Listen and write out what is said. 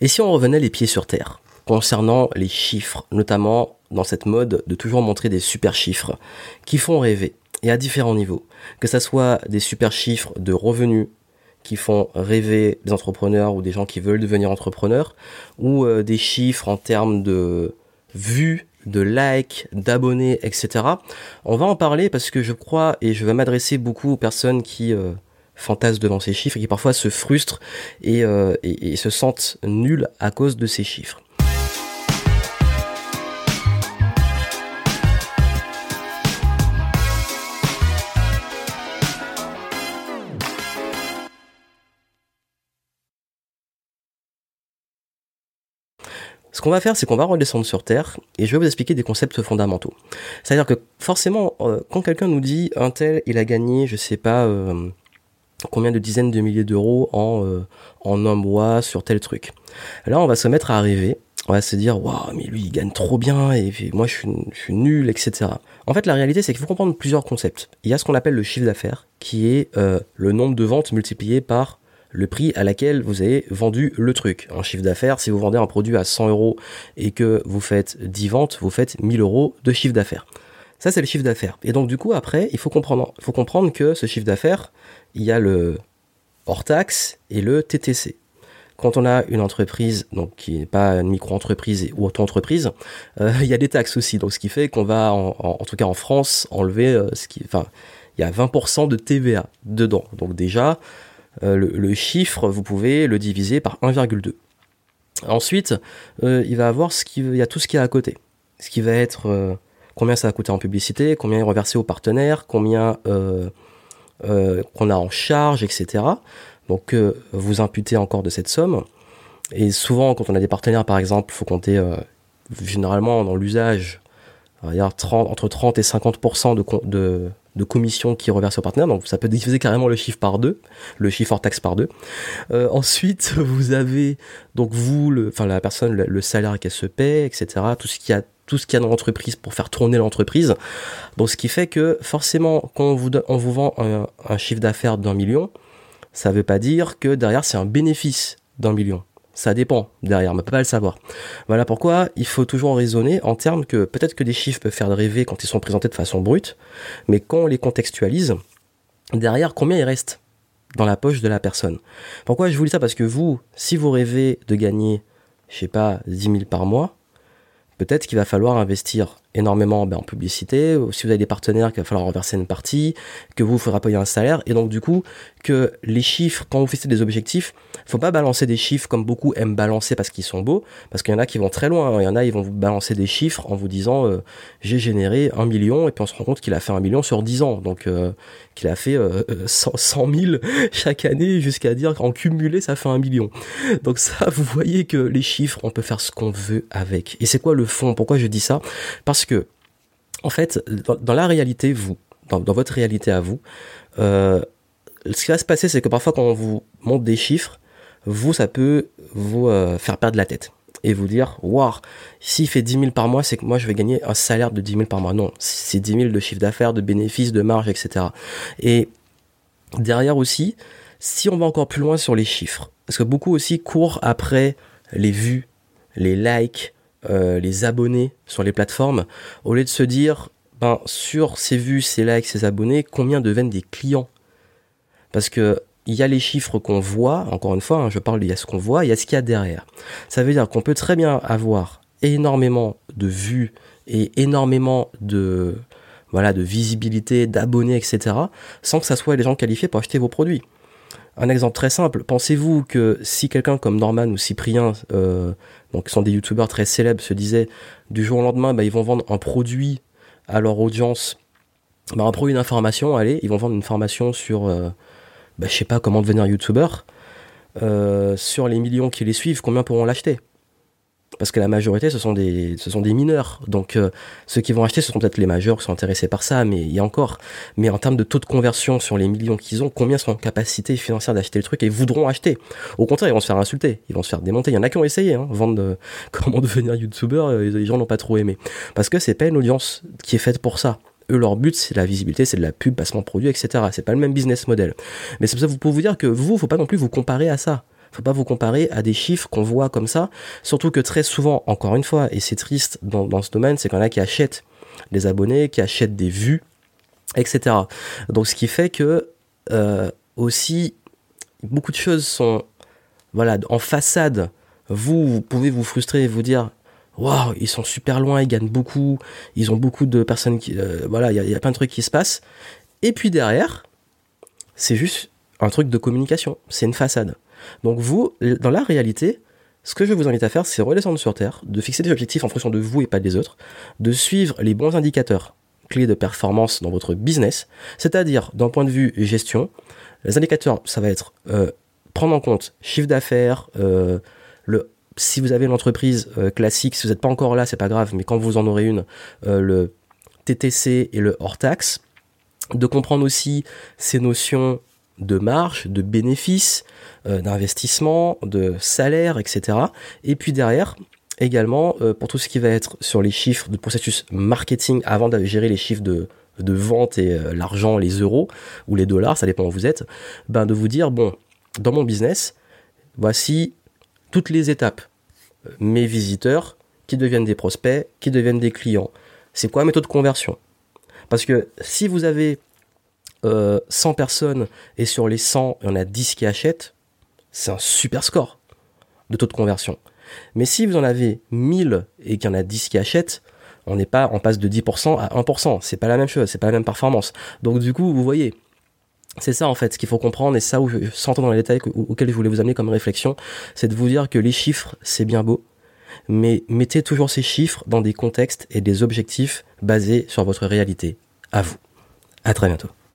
Et si on revenait les pieds sur terre concernant les chiffres, notamment dans cette mode de toujours montrer des super chiffres qui font rêver et à différents niveaux, que ça soit des super chiffres de revenus qui font rêver des entrepreneurs ou des gens qui veulent devenir entrepreneurs, ou euh, des chiffres en termes de vues, de likes, d'abonnés, etc. On va en parler parce que je crois, et je vais m'adresser beaucoup aux personnes qui euh, fantasment devant ces chiffres et qui parfois se frustrent et, euh, et se sentent nuls à cause de ces chiffres. Ce qu'on va faire, c'est qu'on va redescendre sur Terre et je vais vous expliquer des concepts fondamentaux. C'est-à-dire que forcément, euh, quand quelqu'un nous dit un tel, il a gagné, je sais pas, euh, combien de dizaines de milliers d'euros en, euh, en un mois sur tel truc. Là, on va se mettre à rêver. On va se dire, waouh, mais lui, il gagne trop bien et moi, je suis, nul, etc. En fait, la réalité, c'est qu'il faut comprendre plusieurs concepts. Il y a ce qu'on appelle le chiffre d'affaires, qui est le nombre de ventes multiplié par le prix à laquelle vous avez vendu le truc. En chiffre d'affaires, si vous vendez un produit à 100 euros et que vous faites 10 ventes, vous faites 1000 euros de chiffre d'affaires. Ça, c'est le chiffre d'affaires. Et donc, du coup, après, il faut comprendre, faut comprendre que ce chiffre d'affaires, il y a le hors taxe et le TTC. Quand on a une entreprise, donc qui n'est pas une micro-entreprise ou auto-entreprise, euh, il y a des taxes aussi. Donc, ce qui fait qu'on va, en, tout cas en France, enlever euh, ce qui, enfin, il y a 20% de TVA dedans. Donc déjà, euh, le, chiffre, vous pouvez le diviser par 1,2. Ensuite, il va avoir ce qui, il y a tout ce qui est à côté. Ce qui va être combien ça va coûter en publicité, combien est reversé aux partenaires, combien qu'on a en charge, etc. Donc vous imputez encore de cette somme. Et souvent, quand on a des partenaires, par exemple, il faut compter généralement dans l'usage, entre 30 et 50% de, de, de commission qui est reversée au partenaire. Donc ça peut diviser carrément le chiffre par deux, le chiffre hors taxe par deux. Euh, ensuite, vous avez donc vous, le, enfin la personne, le, salaire qu'elle se paie, etc. Tout ce qu'il y a tout ce qu'il y a dans l'entreprise pour faire tourner l'entreprise. Donc ce qui fait que forcément, quand on vous, vend un, chiffre d'affaires d'un million, ça ne veut pas dire que derrière c'est un bénéfice d'un million. Ça dépend derrière, on ne peut pas le savoir. Voilà pourquoi il faut toujours raisonner en termes que peut-être que des chiffres peuvent faire rêver quand ils sont présentés de façon brute, mais quand on les contextualise, derrière combien il reste dans la poche de la personne? Pourquoi je vous dis ça? Parce que vous, si vous rêvez de gagner, je sais pas, 10 000 par mois, peut-être qu'il va falloir investir énormément ben, en publicité, si vous avez des partenaires qu'il va falloir renverser une partie, que vous, il faudra payer un salaire, et donc du coup, que les chiffres, quand vous fixez des objectifs, faut pas balancer des chiffres comme beaucoup aiment balancer parce qu'ils sont beaux, parce qu'il y en a qui vont très loin, hein. il y en a, ils vont vous balancer des chiffres en vous disant, euh, j'ai généré un million, et puis on se rend compte qu'il a fait un million sur 10 ans, donc euh, qu'il a fait euh, 100, 100 000 chaque année, jusqu'à dire qu'en cumulé, ça fait un million. Donc ça, vous voyez que les chiffres, on peut faire ce qu'on veut avec. Et c'est quoi le fond? Pourquoi je dis ça? Parce que, en fait, dans, la réalité, vous, dans, votre réalité à vous, euh, ce qui va se passer, c'est que parfois quand on vous montre des chiffres, vous, ça peut vous euh, faire perdre la tête et vous dire, waouh, s'il fait 10 000 par mois, c'est que moi je vais gagner un salaire de 10 000 par mois. Non, c'est 10 000 de chiffre d'affaires, de bénéfices, de marge, etc. Et derrière aussi, si on va encore plus loin sur les chiffres, parce que beaucoup aussi courent après les vues, les likes, euh, les abonnés sur les plateformes, au lieu de se dire, ben, sur ces vues, ces likes, ces abonnés, combien deviennent des clients? Parce que il y a les chiffres qu'on voit, encore une fois, hein, je parle, il y a ce qu'on voit, il y a ce qu'il y a derrière. Ça veut dire qu'on peut très bien avoir énormément de vues et énormément de, voilà, de visibilité, d'abonnés, etc., sans que ça soit les gens qualifiés pour acheter vos produits. Un exemple très simple, pensez-vous que si quelqu'un comme Norman ou Cyprien, euh, donc qui sont des youtubeurs très célèbres, se disait du jour au lendemain, bah, ils vont vendre un produit à leur audience, bah, un produit d'information, allez, ils vont vendre une formation sur euh, bah, je sais pas comment devenir youtubeur, euh, sur les millions qui les suivent, combien pourront l'acheter? Parce que la majorité ce sont des ce sont des mineurs. Donc euh, ceux qui vont acheter ce sont peut-être les majeurs qui sont intéressés par ça mais il y a encore. Mais en termes de taux de conversion sur les millions qu'ils ont combien sont en capacité financière d'acheter le truc et voudront acheter? Au contraire ils vont se faire insulter. Ils vont se faire démonter. Il y en a qui ont essayé hein, vendre euh, comment devenir youtubeur les gens n'ont pas trop aimé. Parce que c'est pas une audience qui est faite pour ça. Eux, leur but, c'est la visibilité, c'est de la pub, passement de produit, etc. C'est pas le même business model. Mais c'est pour ça que vous pouvez vous dire que vous, faut pas non plus vous comparer à ça. Faut pas vous comparer à des chiffres qu'on voit comme ça. Surtout que très souvent, encore une fois, et c'est triste dans, dans ce domaine, c'est qu'on a qui achètent des abonnés, qui achètent des vues, etc. Donc ce qui fait que euh, aussi beaucoup de choses sont voilà en façade. Vous, vous pouvez vous frustrer et vous dire waouh ils sont super loin, ils gagnent beaucoup, ils ont beaucoup de personnes qui euh, voilà il y, a- il y a plein de trucs qui se passent. Et puis derrière, c'est juste un truc de communication, c'est une façade. Donc vous, dans la réalité, ce que je vous invite à faire, c'est redescendre sur Terre, de fixer des objectifs en fonction de vous et pas des autres, de suivre les bons indicateurs clés de performance dans votre business, c'est-à-dire d'un point de vue gestion, les indicateurs, ça va être euh, prendre en compte chiffre d'affaires, euh, le si vous avez une entreprise euh, classique, si vous n'êtes pas encore là, c'est pas grave, mais quand vous en aurez une, le TTC et le hors taxe, de comprendre aussi ces notions de marge, de bénéfices, euh, d'investissement, de salaire, etc. Et puis derrière, également, euh, pour tout ce qui va être sur les chiffres de processus marketing, avant de gérer les chiffres de, de vente et euh, l'argent, les euros ou les dollars, ça dépend où vous êtes, ben de vous dire, bon, dans mon business, voici toutes les étapes. Mes visiteurs qui deviennent des prospects, qui deviennent des clients. C'est quoi la méthode de conversion? Parce que si vous avez euh, 100 personnes et sur les 100, il y en a 10 qui achètent, c'est un super score de taux de conversion. Mais si vous en avez 1000 et qu'il y en a 10 qui achètent, on n'est pas, on passe de 10% à 1%. C'est pas la même chose, c'est pas la même performance. Donc du coup, vous voyez, c'est ça en fait ce qu'il faut comprendre et ça où je, sans entrer dans les détails que- auxquels je voulais vous amener comme réflexion, c'est de vous dire que les chiffres, c'est bien beau, mais mettez toujours ces chiffres dans des contextes et des objectifs basés sur votre réalité. À vous. À très bientôt.